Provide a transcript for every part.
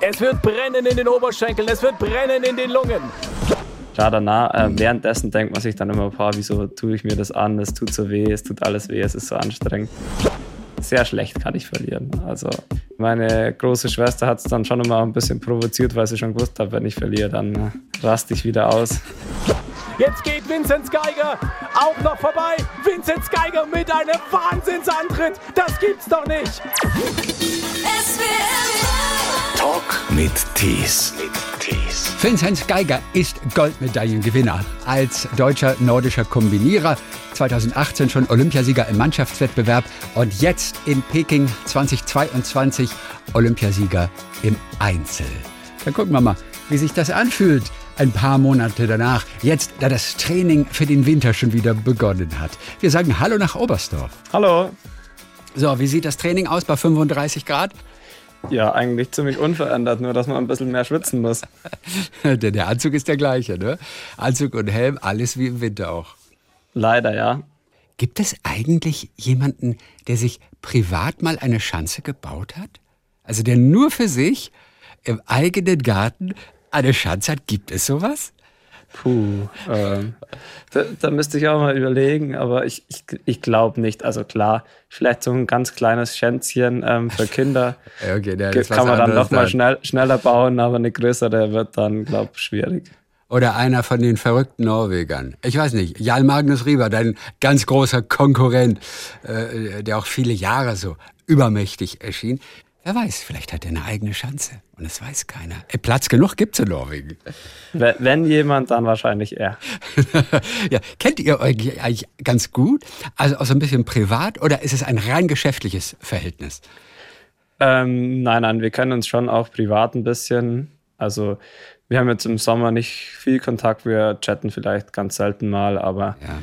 Es wird brennen in den Oberschenkeln, es wird brennen in den Lungen. Klar, danach, äh, währenddessen denkt man sich dann immer, boah, wieso tue ich mir das an? Es tut so weh, es tut alles weh, es ist so anstrengend. Sehr schlecht kann ich verlieren. Also meine große Schwester hat es dann schon immer ein bisschen provoziert, weil sie schon gewusst hat, wenn ich verliere, dann äh, raste ich wieder aus. Jetzt geht Vinzenz Geiger auch noch vorbei. Vinzenz Geiger mit einem Wahnsinnsantritt. Das gibt's doch nicht. Talk mit Tees. Vinzenz Geiger ist Goldmedaillengewinner. Als deutscher nordischer Kombinierer 2018 schon Olympiasieger im Mannschaftswettbewerb und jetzt in Peking 2022 Olympiasieger im Einzel. Dann gucken wir mal, wie sich das anfühlt. Ein paar Monate danach, jetzt da das Training für den Winter schon wieder begonnen hat. Wir sagen Hallo nach Oberstdorf. Hallo. So, wie sieht das Training aus bei 35 Grad? Ja, eigentlich ziemlich unverändert, nur dass man ein bisschen mehr schwitzen muss. Denn der Anzug ist der gleiche, ne? Anzug und Helm, alles wie im Winter auch. Leider, ja. Gibt es eigentlich jemanden, der sich privat mal eine Schanze gebaut hat? Also der nur für sich im eigenen Garten eine Schanze hat? Gibt es sowas? Puh, ähm, da, da, müsste ich auch mal überlegen, aber ich, ich, ich glaube nicht. Also klar, vielleicht so ein ganz kleines Schänzchen ähm, für Kinder okay, ja, kann man dann noch mal schnell, schneller bauen, aber eine größere wird dann, glaube ich, schwierig. Oder einer von den verrückten Norwegern. Ich weiß nicht, Jan Magnus Rieber, dein ganz großer Konkurrent, äh, der auch viele Jahre so übermächtig erschien. Wer weiß, vielleicht hat er eine eigene Schanze und es weiß keiner. Platz genug gibt es in Norwegen. Wenn jemand, dann wahrscheinlich er. ja, kennt ihr euch eigentlich ganz gut? Also auch so ein bisschen privat oder ist es ein rein geschäftliches Verhältnis? Ähm, nein, nein, wir kennen uns schon auch privat ein bisschen. Also wir haben jetzt im Sommer nicht viel Kontakt, wir chatten vielleicht ganz selten mal, aber ja.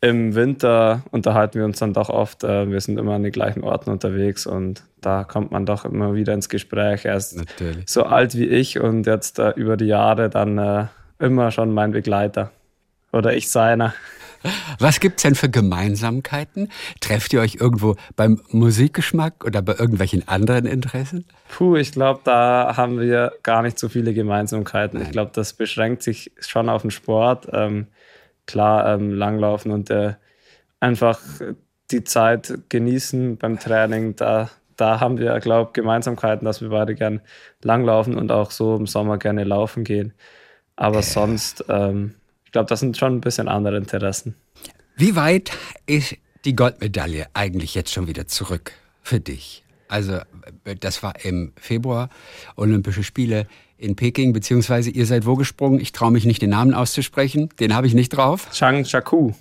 Im Winter unterhalten wir uns dann doch oft. Äh, wir sind immer an den gleichen Orten unterwegs und da kommt man doch immer wieder ins Gespräch. Er ist Natürlich. so alt wie ich und jetzt äh, über die Jahre dann äh, immer schon mein Begleiter oder ich seiner. Was gibt's denn für Gemeinsamkeiten? Trefft ihr euch irgendwo beim Musikgeschmack oder bei irgendwelchen anderen Interessen? Puh, ich glaube, da haben wir gar nicht so viele Gemeinsamkeiten. Nein. Ich glaube, das beschränkt sich schon auf den Sport. Ähm, klar, ähm, Langlaufen und äh, einfach die Zeit genießen beim Training, da, da haben wir, glaube ich, Gemeinsamkeiten, dass wir beide gern langlaufen und auch so im Sommer gerne laufen gehen. Aber sonst ähm, ich glaube, das sind schon ein bisschen andere Interessen. Wie weit ist die Goldmedaille eigentlich jetzt schon wieder zurück für dich? Also, das war im Februar, Olympische Spiele in Peking, beziehungsweise ihr seid wo gesprungen? Ich traue mich nicht, den Namen auszusprechen. Den habe ich nicht drauf. Chang Chaku.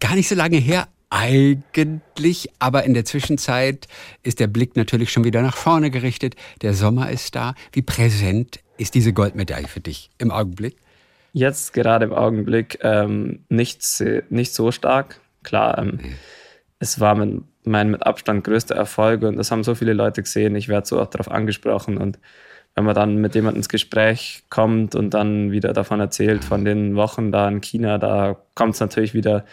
Gar nicht so lange her eigentlich, aber in der Zwischenzeit ist der Blick natürlich schon wieder nach vorne gerichtet. Der Sommer ist da. Wie präsent ist diese Goldmedaille für dich im Augenblick? Jetzt gerade im Augenblick ähm, nicht, nicht so stark. Klar, ähm, mhm. es war mein, mein mit Abstand größter Erfolg und das haben so viele Leute gesehen. Ich werde so auch darauf angesprochen und wenn man dann mit jemandem ins Gespräch kommt und dann wieder davon erzählt, von den Wochen da in China, da kommt es natürlich wieder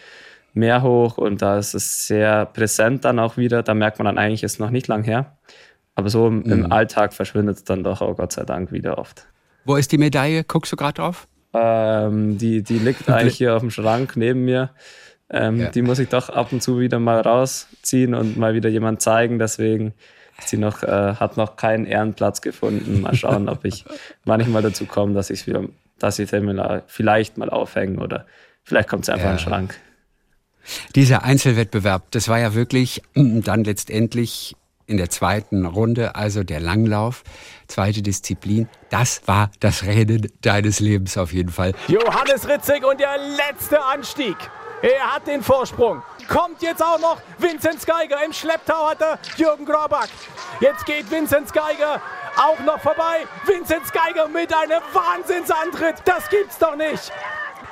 mehr hoch und da ist es sehr präsent dann auch wieder. Da merkt man dann eigentlich, ist noch nicht lang her. Aber so im, mhm. Alltag verschwindet es dann doch auch Gott sei Dank wieder oft. Wo ist die Medaille? Guckst du gerade drauf? Ähm, die, die liegt eigentlich hier auf dem Schrank neben mir. Ähm, ja. Die muss ich doch ab und zu wieder mal rausziehen und mal wieder jemand zeigen. Deswegen sie noch, äh, hat noch keinen Ehrenplatz gefunden. Mal schauen, ob ich manchmal dazu komme, dass ich es dass ich vielleicht mal aufhänge oder vielleicht kommt es einfach ja. in den Schrank. Dieser Einzelwettbewerb, das war ja wirklich dann letztendlich in der zweiten Runde, also der Langlauf, zweite Disziplin. Das war das Rennen deines Lebens auf jeden Fall. Johannes Ritzig und der letzte Anstieg. Er hat den Vorsprung. Kommt jetzt auch noch Vinzenz Geiger. Im Schlepptau hat er Jürgen Grabak. Jetzt geht Vinzenz Geiger auch noch vorbei. Vinzenz Geiger mit einem Wahnsinnsantritt. Das gibt's doch nicht.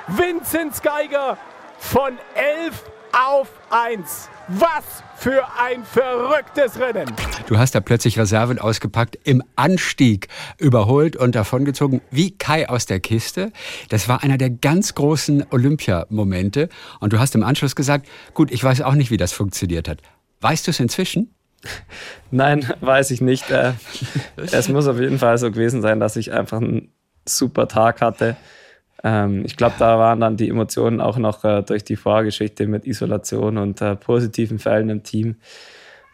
Vinzenz Geiger von 11 auf 1. Was für ein verrücktes Rennen. Du hast da plötzlich Reserven ausgepackt, im Anstieg überholt und davongezogen, wie Kai aus der Kiste. Das war einer der ganz großen Olympiamomente. Und du hast im Anschluss gesagt, gut, ich weiß auch nicht, wie das funktioniert hat. Weißt du es inzwischen? Nein, weiß ich nicht. Äh, es muss auf jeden Fall so gewesen sein, dass ich einfach einen super Tag hatte. Ähm, ich glaube, da waren dann die Emotionen auch noch äh, durch die Vorgeschichte mit Isolation und äh, positiven Fällen im Team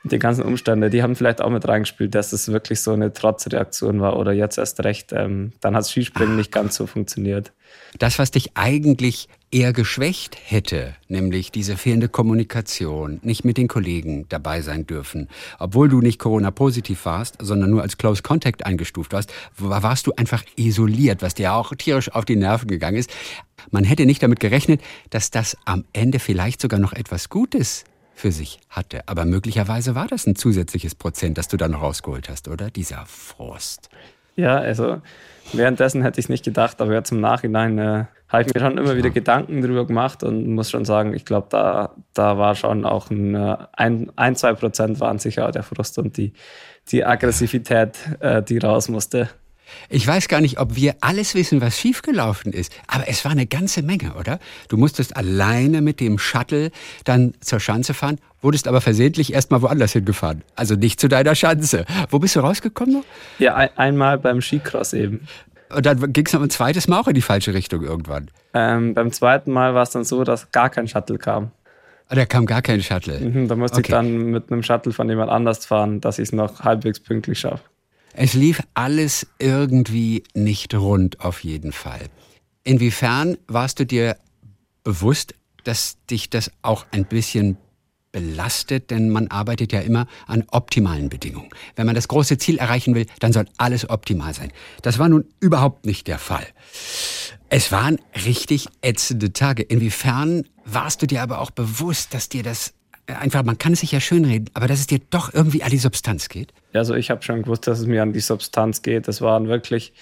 die ganzen Umstände, die haben vielleicht auch mit reingespielt, dass es wirklich so eine Trotzreaktion war oder jetzt erst recht. Ähm, dann hat Skispringen nicht ganz so funktioniert. Das, was dich eigentlich eher geschwächt hätte, nämlich diese fehlende Kommunikation, nicht mit den Kollegen dabei sein dürfen, obwohl du nicht Corona-positiv warst, sondern nur als Close Contact eingestuft warst, warst du einfach isoliert, was dir auch tierisch auf die Nerven gegangen ist. Man hätte nicht damit gerechnet, dass das am Ende vielleicht sogar noch etwas Gutes für sich hatte. Aber möglicherweise war das ein zusätzliches Prozent, das du dann noch rausgeholt hast, oder? Dieser Frust. Ja, also währenddessen hätte ich es nicht gedacht, aber jetzt im Nachhinein äh, habe ich mir schon immer wieder Gedanken darüber gemacht und muss schon sagen, ich glaube, da, da war schon auch ein, äh, ein, ein, zwei Prozent waren sicher der Frust und die, die Aggressivität, äh, die raus musste. Ich weiß gar nicht, ob wir alles wissen, was schiefgelaufen ist, aber es war eine ganze Menge, oder? Du musstest alleine mit dem Shuttle dann zur Schanze fahren, wurdest aber versehentlich erstmal woanders hingefahren. Also nicht zu deiner Schanze. Wo bist du rausgekommen noch? Ja, ein, einmal beim Skicross eben. Und dann ging es noch ein zweites Mal auch in die falsche Richtung irgendwann. Ähm, beim zweiten Mal war es dann so, dass gar kein Shuttle kam. Ah, da kam gar kein Shuttle. Mhm, da musste okay. ich dann mit einem Shuttle von jemand anders fahren, dass ich es noch halbwegs pünktlich schaffe. Es lief alles irgendwie nicht rund auf jeden Fall. Inwiefern warst du dir bewusst, dass dich das auch ein bisschen belastet, denn man arbeitet ja immer an optimalen Bedingungen. Wenn man das große Ziel erreichen will, dann soll alles optimal sein. Das war nun überhaupt nicht der Fall. Es waren richtig ätzende Tage. Inwiefern warst du dir aber auch bewusst, dass dir das einfach, man kann es sich ja schönreden, aber dass es dir doch irgendwie an die Substanz geht? Also ich habe schon gewusst, dass es mir an die Substanz geht. Das waren wirklich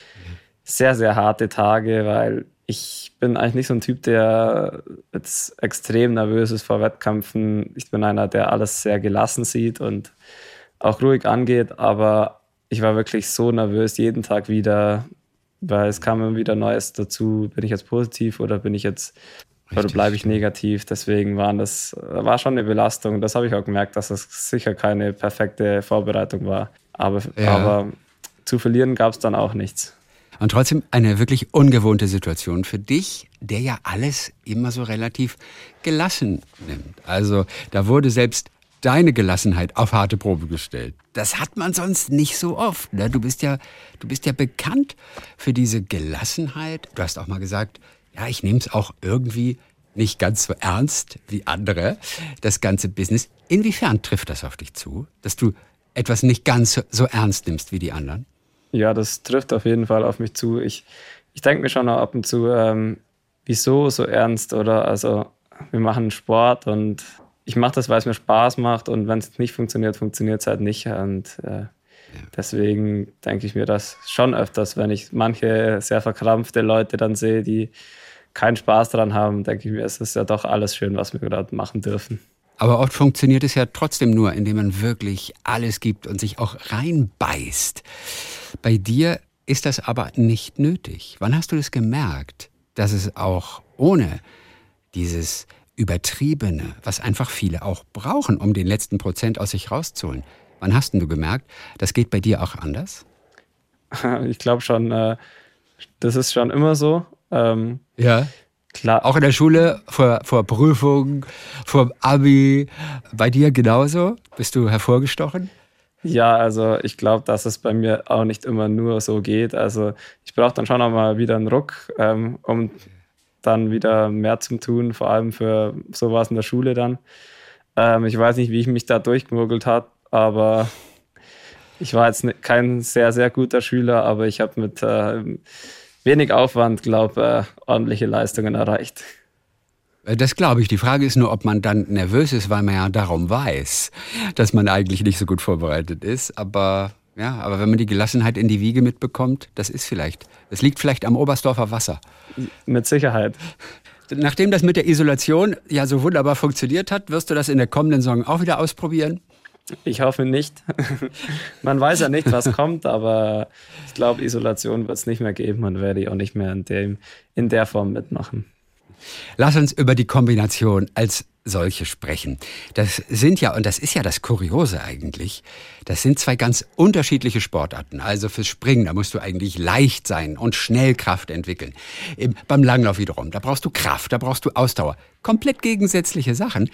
sehr, sehr harte Tage, weil ich bin eigentlich nicht so ein Typ, der jetzt extrem nervös ist vor Wettkämpfen. Ich bin einer, der alles sehr gelassen sieht und auch ruhig angeht, aber ich war wirklich so nervös jeden Tag wieder, weil es kam immer wieder Neues dazu. Bin ich jetzt positiv oder bin ich jetzt oder bleibe ich negativ? Deswegen waren das, war schon eine Belastung. Das habe ich auch gemerkt, dass es sicher keine perfekte Vorbereitung war. Aber, ja. aber zu verlieren gab es dann auch nichts. Und trotzdem eine wirklich ungewohnte Situation für dich, der ja alles immer so relativ gelassen nimmt. Also da wurde selbst deine Gelassenheit auf harte Probe gestellt. Das hat man sonst nicht so oft. Ne? Du bist ja, du bist ja bekannt für diese Gelassenheit. Du hast auch mal gesagt, ja, ich nehme es auch irgendwie nicht ganz so ernst wie andere, das ganze Business. Inwiefern trifft das auf dich zu, dass du etwas nicht ganz so ernst nimmst wie die anderen? Ja, das trifft auf jeden Fall auf mich zu. Ich, ich denke mir schon auch ab und zu, ähm, wieso so ernst oder also wir machen Sport und ich mache das, weil es mir Spaß macht und wenn es nicht funktioniert, funktioniert es halt nicht und äh, Deswegen denke ich mir das schon öfters, wenn ich manche sehr verkrampfte Leute dann sehe, die keinen Spaß daran haben, denke ich mir, es ist ja doch alles schön, was wir gerade machen dürfen. Aber oft funktioniert es ja trotzdem nur, indem man wirklich alles gibt und sich auch reinbeißt. Bei dir ist das aber nicht nötig. Wann hast du das gemerkt, dass es auch ohne dieses Übertriebene, was einfach viele auch brauchen, um den letzten Prozent aus sich rauszuholen, wann hast du gemerkt, das geht bei dir auch anders? Ich glaube schon, äh, das ist schon immer so. Ähm, ja. Klar. Auch in der Schule, vor, vor Prüfungen, vor Abi, bei dir genauso? Bist du hervorgestochen? Ja, also ich glaube, dass es bei mir auch nicht immer nur so geht. Also ich brauche dann schon auch mal wieder einen Ruck, ähm, um dann wieder mehr zu tun, vor allem für sowas in der Schule dann. Ähm, ich weiß nicht, wie ich mich da durchgemogelt habe, aber ich war jetzt kein sehr, sehr guter Schüler, aber ich habe mit äh, wenig Aufwand, glaube ich, äh, ordentliche Leistungen erreicht. Äh, das glaube ich. Die Frage ist nur, ob man dann nervös ist, weil man ja darum weiß, dass man eigentlich nicht so gut vorbereitet ist. Aber ja, aber wenn man die Gelassenheit in die Wiege mitbekommt, das ist vielleicht, das liegt vielleicht am Oberstdorfer Wasser. Mit Sicherheit. Nachdem das mit der Isolation ja so wunderbar funktioniert hat, wirst du das in der kommenden Saison auch wieder ausprobieren? Ich hoffe nicht. Man weiß ja nicht, was kommt, aber ich glaube, Isolation wird es nicht mehr geben und werde ich auch nicht mehr in, dem, in der Form mitmachen. Lass uns über die Kombination als solche sprechen. Das sind ja, und das ist ja das Kuriose eigentlich, das sind zwei ganz unterschiedliche Sportarten. Also fürs Springen, da musst du eigentlich leicht sein und schnell Kraft entwickeln. beim Langlauf wiederum, da brauchst du Kraft, da brauchst du Ausdauer. Komplett gegensätzliche Sachen.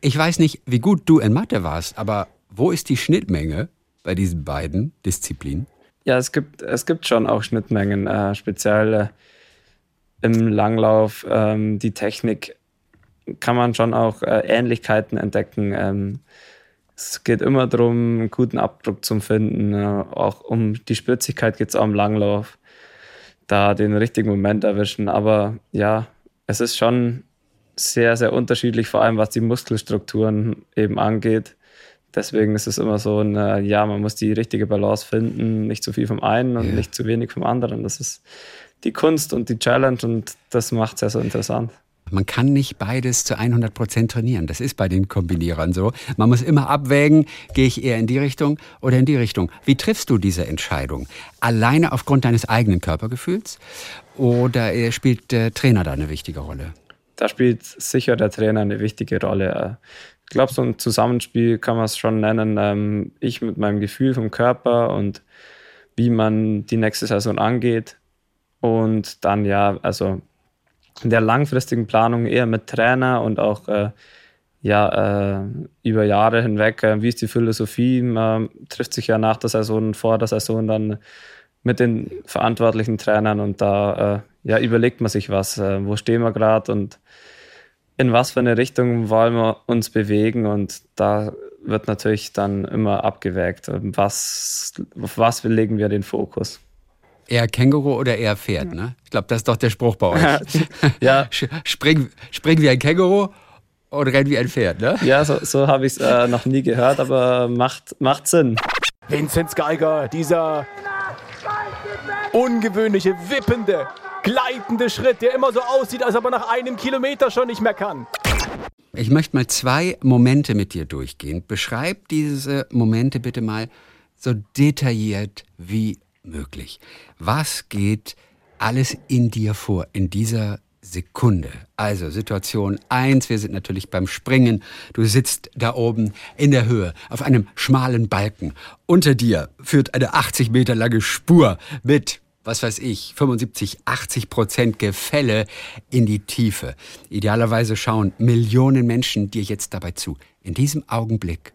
Ich weiß nicht, wie gut du in Mathe warst, aber wo ist die Schnittmenge bei diesen beiden Disziplinen? Ja, es gibt, es gibt schon auch Schnittmengen, äh, speziell äh, im Langlauf. Ähm, die Technik kann man schon auch äh, Ähnlichkeiten entdecken. Ähm, es geht immer darum, einen guten Abdruck zu finden. Äh, auch um die Spritzigkeit geht es auch im Langlauf. Da den richtigen Moment erwischen. Aber ja, es ist schon sehr, sehr unterschiedlich, vor allem was die Muskelstrukturen eben angeht. Deswegen ist es immer so ein, äh, ja, man muss die richtige Balance finden, nicht zu viel vom einen und ja. nicht zu wenig vom anderen. Das ist die Kunst und die Challenge und das macht es ja so interessant. Man kann nicht beides zu 100 Prozent trainieren. Das ist bei den Kombinierern so. Man muss immer abwägen, gehe ich eher in die Richtung oder in die Richtung. Wie triffst du diese Entscheidung? Alleine aufgrund deines eigenen Körpergefühls oder spielt der Trainer da eine wichtige Rolle? Da spielt sicher der Trainer eine wichtige Rolle. Ich glaube, so ein Zusammenspiel kann man es schon nennen. Ähm, ich mit meinem Gefühl vom Körper und wie man die nächste Saison angeht. Und dann ja, also in der langfristigen Planung eher mit Trainer und auch äh, ja, äh, über Jahre hinweg, äh, wie ist die Philosophie, man trifft sich ja nach der Saison, vor der Saison dann mit den verantwortlichen Trainern und da äh, ja, überlegt man sich was, äh, wo stehen wir gerade und in was für eine Richtung wollen wir uns bewegen und da wird natürlich dann immer abgewägt, was, auf was legen wir den Fokus. Eher Känguru oder eher Pferd, ne? Ich glaube, das ist doch der Spruch bei euch. ja. Spring, spring wie ein Känguru und renn wie ein Pferd, ne? Ja, so, so habe ich es äh, noch nie gehört, aber macht, macht Sinn. Vinzenz Geiger, dieser ungewöhnliche, wippende, gleitende Schritt, der immer so aussieht, als ob er nach einem Kilometer schon nicht mehr kann. Ich möchte mal zwei Momente mit dir durchgehen. Beschreib diese Momente bitte mal so detailliert wie möglich. Was geht alles in dir vor in dieser Sekunde. Also Situation 1, wir sind natürlich beim Springen. Du sitzt da oben in der Höhe auf einem schmalen Balken. Unter dir führt eine 80 Meter lange Spur mit, was weiß ich, 75, 80 Prozent Gefälle in die Tiefe. Idealerweise schauen Millionen Menschen dir jetzt dabei zu. In diesem Augenblick,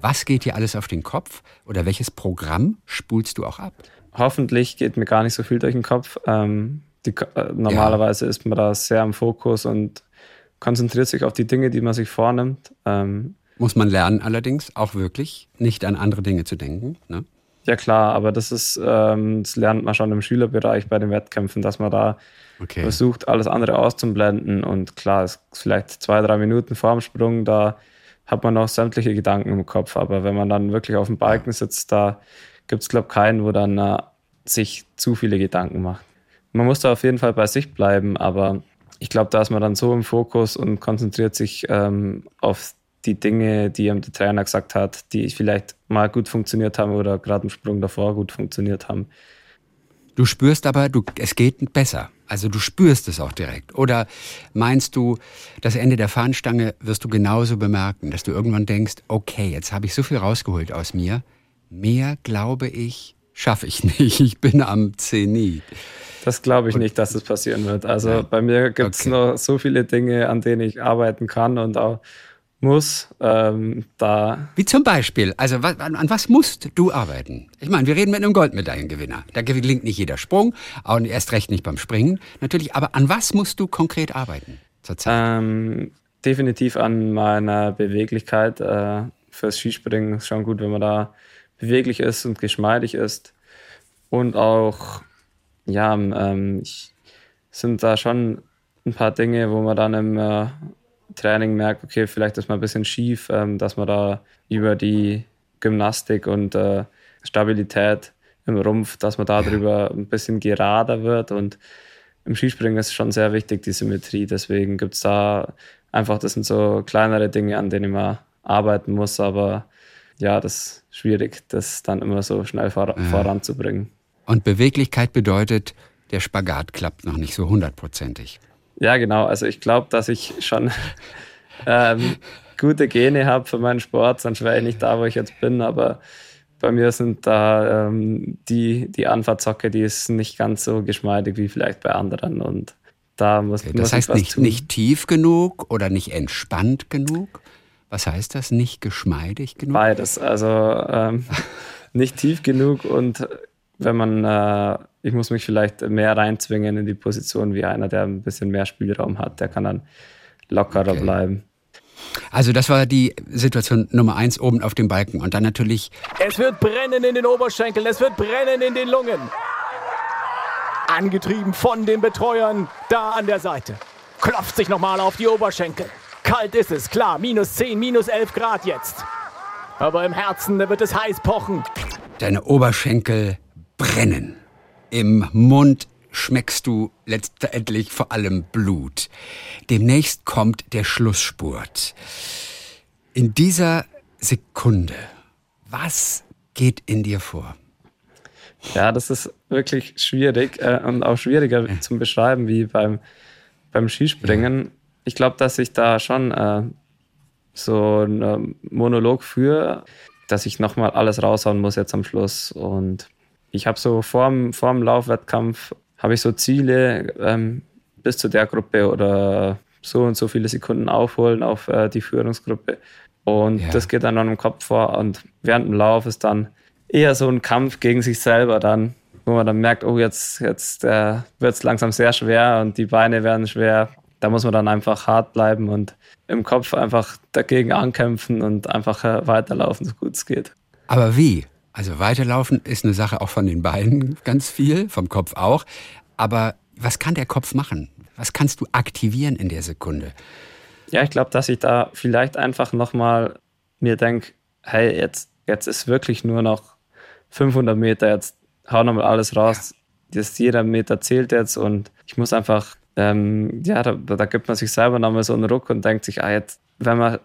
was geht dir alles auf den Kopf oder welches Programm spulst du auch ab? hoffentlich geht mir gar nicht so viel durch den Kopf. Ähm, die, äh, normalerweise ja. ist man da sehr im Fokus und konzentriert sich auf die Dinge, die man sich vornimmt. Ähm, Muss man lernen allerdings auch wirklich, nicht an andere Dinge zu denken. Ne? Ja klar, aber das ist, ähm, das lernt man schon im Schülerbereich bei den Wettkämpfen, dass man da okay. versucht, alles andere auszublenden. Und klar, es ist vielleicht zwei, drei Minuten vorm Sprung, da hat man noch sämtliche Gedanken im Kopf. Aber wenn man dann wirklich auf dem Balken sitzt, da gibt es, glaube ich, keinen, wo dann äh, sich zu viele Gedanken macht. Man muss da auf jeden Fall bei sich bleiben, aber ich glaube, da ist man dann so im Fokus und konzentriert sich ähm, auf die Dinge, die ihm der Trainer gesagt hat, die vielleicht mal gut funktioniert haben oder gerade im Sprung davor gut funktioniert haben. Du spürst aber, du, es geht besser. Also du spürst es auch direkt. Oder meinst du, das Ende der Fahnenstange wirst du genauso bemerken, dass du irgendwann denkst, okay, jetzt habe ich so viel rausgeholt aus mir, mehr, glaube ich, schaffe ich nicht. Ich bin am Zenit. Das glaube ich und, nicht, dass das passieren wird. Also ja. bei mir gibt es okay. noch so viele Dinge, an denen ich arbeiten kann und auch muss. Ähm, da Wie zum Beispiel, also an, an, was musst du arbeiten? Ich meine, wir reden mit einem Goldmedaillengewinner. Da gelingt nicht jeder Sprung, auch erst recht nicht beim Springen natürlich. Aber an was musst du konkret arbeiten zurzeit? Ähm, definitiv an meiner Beweglichkeit. Äh, fürs Skispringen ist schon gut, wenn man da beweglich ist und geschmeidig ist. Und auch, ja, ähm, ich, sind da schon ein paar Dinge, wo man dann im äh, Training merkt, okay, vielleicht ist man ein bisschen schief, ähm, dass man da über die Gymnastik und äh, Stabilität im Rumpf, dass man darüber ein bisschen gerader wird. Und im Skispringen ist es schon sehr wichtig, die Symmetrie. Deswegen gibt es da einfach, das sind so kleinere Dinge, an denen man arbeiten muss, aber ja, das ist schwierig, das dann immer so schnell vor, ja. voranzubringen. Und Beweglichkeit bedeutet, der Spagat klappt noch nicht so hundertprozentig. Ja, genau. Also ich glaube, dass ich schon ähm, gute Gene habe für meinen Sport, sonst wäre ich nicht da, wo ich jetzt bin. Aber bei mir sind da ähm, die, die Anfahrtzocke, die ist nicht ganz so geschmeidig wie vielleicht bei anderen. Und da muss, okay, das muss heißt nicht, nicht tief genug oder nicht entspannt genug? Was heißt das? Nicht geschmeidig genug? Beides. Also ähm, nicht tief genug und wenn man, äh, ich muss mich vielleicht mehr reinzwingen in die Position wie einer, der ein bisschen mehr Spielraum hat, der kann dann lockerer okay. bleiben. Also das war die Situation Nummer eins oben auf dem Balken und dann natürlich. Es wird brennen in den Oberschenkeln, es wird brennen in den Lungen. Angetrieben von den Betreuern da an der Seite. Klopft sich nochmal auf die Oberschenkel. Kalt ist es, klar, minus 10, minus 11 Grad jetzt. Aber im Herzen, da wird es heiß pochen. Deine Oberschenkel brennen. Im Mund schmeckst du letztendlich vor allem Blut. Demnächst kommt der Schlussspurt. In dieser Sekunde, was geht in dir vor? Ja, das ist wirklich schwierig äh, und auch schwieriger ja. zum Beschreiben wie beim, beim Skispringen. Ja. Ich glaube, dass ich da schon äh, so einen Monolog führe, dass ich nochmal alles raushauen muss jetzt am Schluss. Und ich habe so vorm, vorm Laufwettkampf habe ich so Ziele ähm, bis zu der Gruppe oder so und so viele Sekunden aufholen auf äh, die Führungsgruppe. Und ja. das geht dann noch im Kopf vor. Und während dem Lauf ist dann eher so ein Kampf gegen sich selber dann, wo man dann merkt, oh, jetzt, jetzt äh, wird es langsam sehr schwer und die Beine werden schwer. Da muss man dann einfach hart bleiben und im Kopf einfach dagegen ankämpfen und einfach äh, weiterlaufen, so gut es geht. Aber wie? Also weiterlaufen ist eine Sache auch von den Beinen ganz viel, vom Kopf auch. Aber was kann der Kopf machen? Was kannst du aktivieren in der Sekunde? Ja, ich glaube, dass ich da vielleicht einfach nochmal mir denke, hey, jetzt, jetzt ist wirklich nur noch 500 Meter, jetzt hau nochmal alles raus. Ja. Das, jeder Meter zählt jetzt und ich muss einfach, ähm, ja, da, da, gibt man sich selber nochmal so einen Ruck und denkt sich, ah, jetzt, wenn man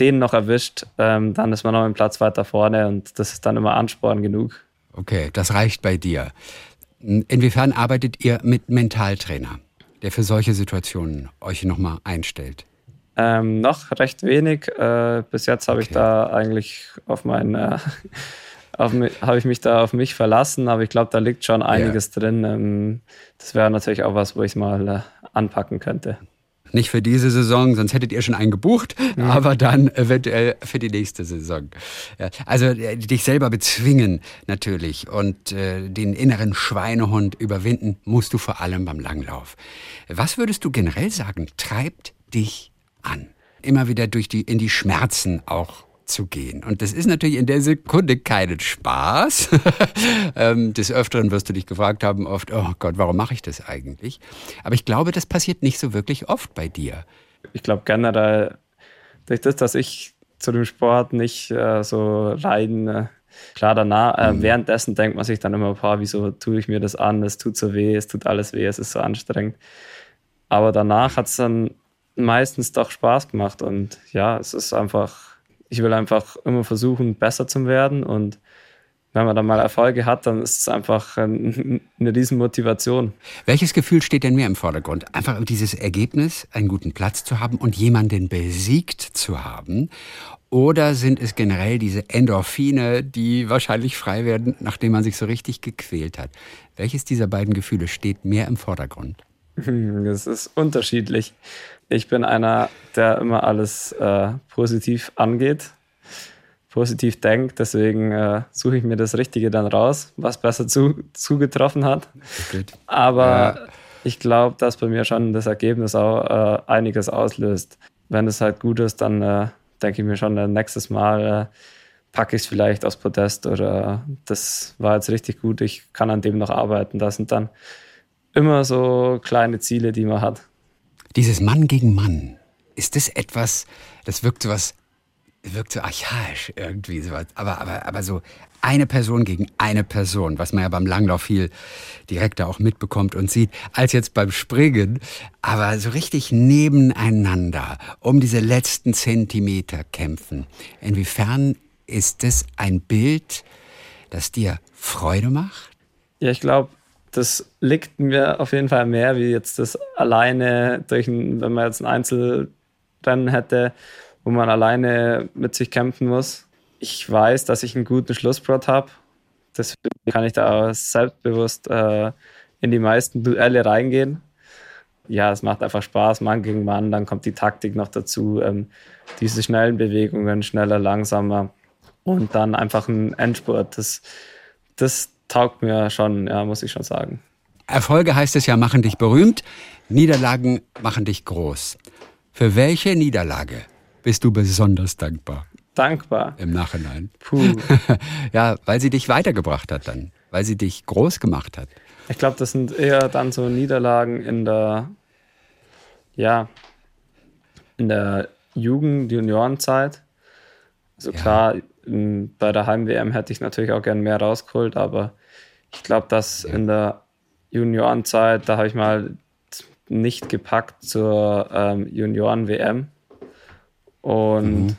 den noch erwischt, ähm, dann ist man noch einen Platz weiter vorne und das ist dann immer Ansporn genug. Okay, das reicht bei dir. Inwiefern arbeitet ihr mit Mentaltrainer, der für solche Situationen euch nochmal einstellt? Ähm, noch recht wenig. Äh, bis jetzt habe okay. ich da eigentlich auf mein, äh, habe ich mich da auf mich verlassen, aber ich glaube, da liegt schon einiges ja. drin. Ähm, das wäre natürlich auch was, wo ich es mal äh, anpacken könnte. Nicht für diese Saison, sonst hättet ihr schon einen gebucht, mhm. aber dann eventuell für die nächste Saison. Ja, also äh, dich selber bezwingen natürlich und äh, den inneren Schweinehund überwinden musst du vor allem beim Langlauf. Was würdest du generell sagen, treibt dich an? Immer wieder durch die, in die Schmerzen auch zu gehen. Und das ist natürlich in der Sekunde keinen Spaß. Ähm, des Öfteren wirst du dich gefragt haben oft, oh Gott, warum mache ich das eigentlich? Aber ich glaube, das passiert nicht so wirklich oft bei dir. Ich glaube generell, durch das, dass ich zu dem Sport nicht äh, so rein, äh, klar danach, äh, mhm. währenddessen denkt man sich dann immer, boah, wieso tue ich mir das an? Es tut so weh, es tut alles weh, es ist so anstrengend. Aber danach hat es dann meistens doch Spaß gemacht und ja, es ist einfach ich will einfach immer versuchen, besser zu werden und wenn man dann mal Erfolge hat, dann ist es einfach eine Riesenmotivation. Welches Gefühl steht denn mehr im Vordergrund? Einfach dieses Ergebnis, einen guten Platz zu haben und jemanden besiegt zu haben? Oder sind es generell diese Endorphine, die wahrscheinlich frei werden, nachdem man sich so richtig gequält hat? Welches dieser beiden Gefühle steht mehr im Vordergrund? Es ist unterschiedlich. Ich bin einer, der immer alles äh, positiv angeht, positiv denkt. Deswegen äh, suche ich mir das Richtige dann raus, was besser zu, zugetroffen hat. Aber ja. ich glaube, dass bei mir schon das Ergebnis auch äh, einiges auslöst. Wenn es halt gut ist, dann äh, denke ich mir schon, äh, nächstes Mal äh, packe ich es vielleicht aufs Podest oder das war jetzt richtig gut, ich kann an dem noch arbeiten. Das sind dann immer so kleine Ziele, die man hat. Dieses Mann gegen Mann, ist das etwas, das wirkt so was, wirkt so archaisch irgendwie sowas, aber, aber, aber so eine Person gegen eine Person, was man ja beim Langlauf viel direkter auch mitbekommt und sieht, als jetzt beim Springen, aber so richtig nebeneinander um diese letzten Zentimeter kämpfen. Inwiefern ist das ein Bild, das dir Freude macht? Ja, ich glaube, das liegt mir auf jeden Fall mehr, wie jetzt das alleine durch ein, wenn man jetzt ein Einzelrennen hätte, wo man alleine mit sich kämpfen muss. Ich weiß, dass ich einen guten Schlussbrot habe. Deswegen kann ich da auch selbstbewusst äh, in die meisten Duelle reingehen. Ja, es macht einfach Spaß, Mann gegen Mann. Dann kommt die Taktik noch dazu. Ähm, diese schnellen Bewegungen, schneller, langsamer. Und dann einfach ein Endspurt. Das, das taugt mir schon, ja, muss ich schon sagen. Erfolge heißt es ja, machen dich berühmt. Niederlagen machen dich groß. Für welche Niederlage bist du besonders dankbar? Dankbar. Im Nachhinein. Puh. ja, weil sie dich weitergebracht hat dann. Weil sie dich groß gemacht hat. Ich glaube, das sind eher dann so Niederlagen in der, ja, in der Jugend-, Juniorenzeit. Also ja. klar, bei der Heim-WM hätte ich natürlich auch gern mehr rausgeholt, aber ich glaube, dass ja. in der Juniorenzeit, da habe ich mal nicht gepackt zur ähm, Junioren-WM. Und mhm.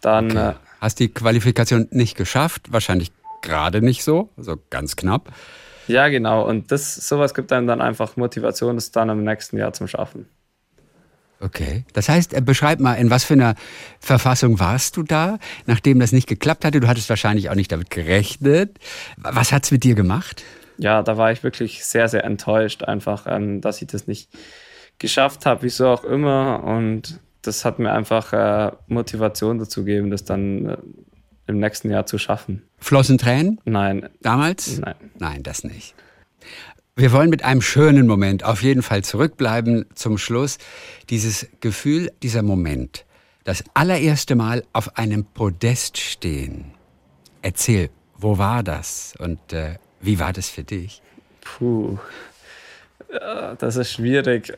dann. Okay. Äh, Hast die Qualifikation nicht geschafft? Wahrscheinlich gerade nicht so, also ganz knapp. Ja, genau. Und das, sowas gibt einem dann einfach Motivation, das dann im nächsten Jahr zu schaffen. Okay. Das heißt, äh, beschreib mal, in was für einer Verfassung warst du da, nachdem das nicht geklappt hatte? Du hattest wahrscheinlich auch nicht damit gerechnet. Was hat es mit dir gemacht? Ja, da war ich wirklich sehr, sehr enttäuscht, einfach, ähm, dass ich das nicht geschafft habe, wieso auch immer. Und das hat mir einfach äh, Motivation dazu gegeben, das dann äh, im nächsten Jahr zu schaffen. Flossen Tränen? Nein. Damals? Nein. Nein, das nicht. Wir wollen mit einem schönen Moment auf jeden Fall zurückbleiben zum Schluss. Dieses Gefühl, dieser Moment, das allererste Mal auf einem Podest stehen. Erzähl, wo war das und äh, wie war das für dich? Puh, ja, das ist schwierig.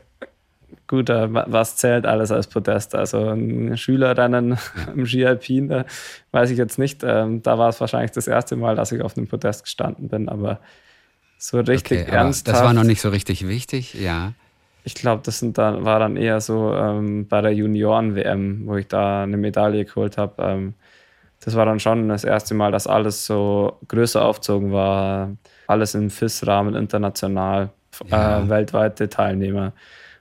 Gut, äh, was zählt alles als Podest? Also ein Schülerrennen im Ski Alpin, da weiß ich jetzt nicht. Ähm, da war es wahrscheinlich das erste Mal, dass ich auf einem Podest gestanden bin, aber so richtig okay, ernsthaft. Das war noch nicht so richtig wichtig, ja. Ich glaube, das sind dann, war dann eher so ähm, bei der Junioren-WM, wo ich da eine Medaille geholt habe. Ähm, das war dann schon das erste Mal, dass alles so größer aufzogen war. Alles im FIS-Rahmen international, ja. äh, weltweite Teilnehmer.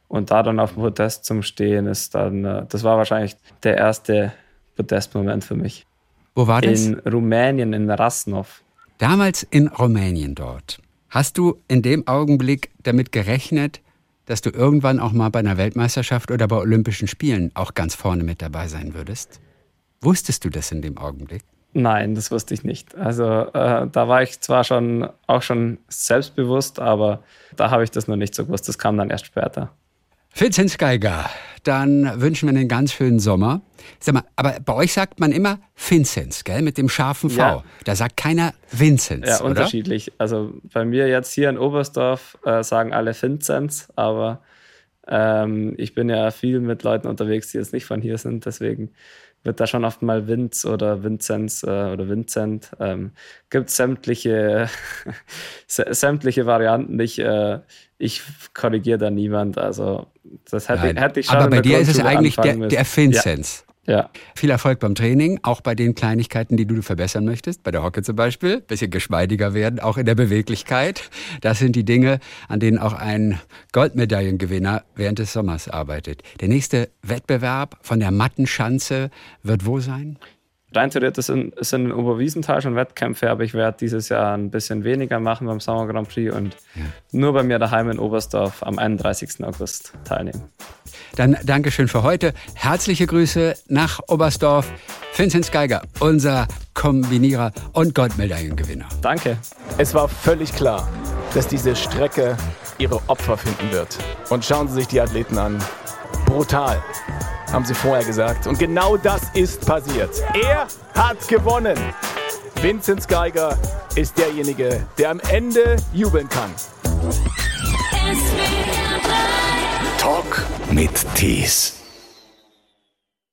Und da dann auf dem Podest zum Stehen ist dann, äh, das war wahrscheinlich der erste Podestmoment für mich. Wo war das? In Rumänien, in Rasnov. Damals in Rumänien dort. Hast du in dem Augenblick damit gerechnet, dass du irgendwann auch mal bei einer Weltmeisterschaft oder bei Olympischen Spielen auch ganz vorne mit dabei sein würdest? Wusstest du das in dem Augenblick? Nein, das wusste ich nicht. Also äh, da war ich zwar schon auch schon selbstbewusst, aber da habe ich das noch nicht so gewusst. Das kam dann erst später. Vincent Geiger, dann wünschen wir einen ganz schönen Sommer. Sag mal, aber bei euch sagt man immer Vinzenz, gell, mit dem scharfen V. Ja. Da sagt keiner Vinzenz. Ja, oder? unterschiedlich. Also bei mir jetzt hier in Oberstdorf äh, sagen alle Vinzenz, aber ähm, ich bin ja viel mit Leuten unterwegs, die jetzt nicht von hier sind, deswegen wird da schon oft mal Vinz oder Vinzenz äh, oder Vincent. Ähm, gibt sämtliche, sämtliche Varianten. Ich, äh, ich korrigiere da niemand. Also das hätte, hätte ich schon. Aber bei dir ist es eigentlich der, der Vinzenz. Ja. Ja. Viel Erfolg beim Training, auch bei den Kleinigkeiten, die du verbessern möchtest. Bei der Hocke zum Beispiel. Bisschen geschmeidiger werden, auch in der Beweglichkeit. Das sind die Dinge, an denen auch ein Goldmedaillengewinner während des Sommers arbeitet. Der nächste Wettbewerb von der Mattenschanze wird wo sein? Rein theoretisch sind, sind in Oberwiesenthal schon Wettkämpfe, aber ich werde dieses Jahr ein bisschen weniger machen beim Sommer Grand Prix und ja. nur bei mir daheim in Oberstdorf am 31. August teilnehmen. Dann Dankeschön für heute. Herzliche Grüße nach Oberstdorf. Vincent Geiger, unser Kombinierer und Goldmedaillengewinner. Danke. Es war völlig klar, dass diese Strecke ihre Opfer finden wird. Und schauen Sie sich die Athleten an. Brutal haben sie vorher gesagt. Und genau das ist passiert. Er hat gewonnen. Vincent Geiger ist derjenige, der am Ende jubeln kann. Talk mit Tees.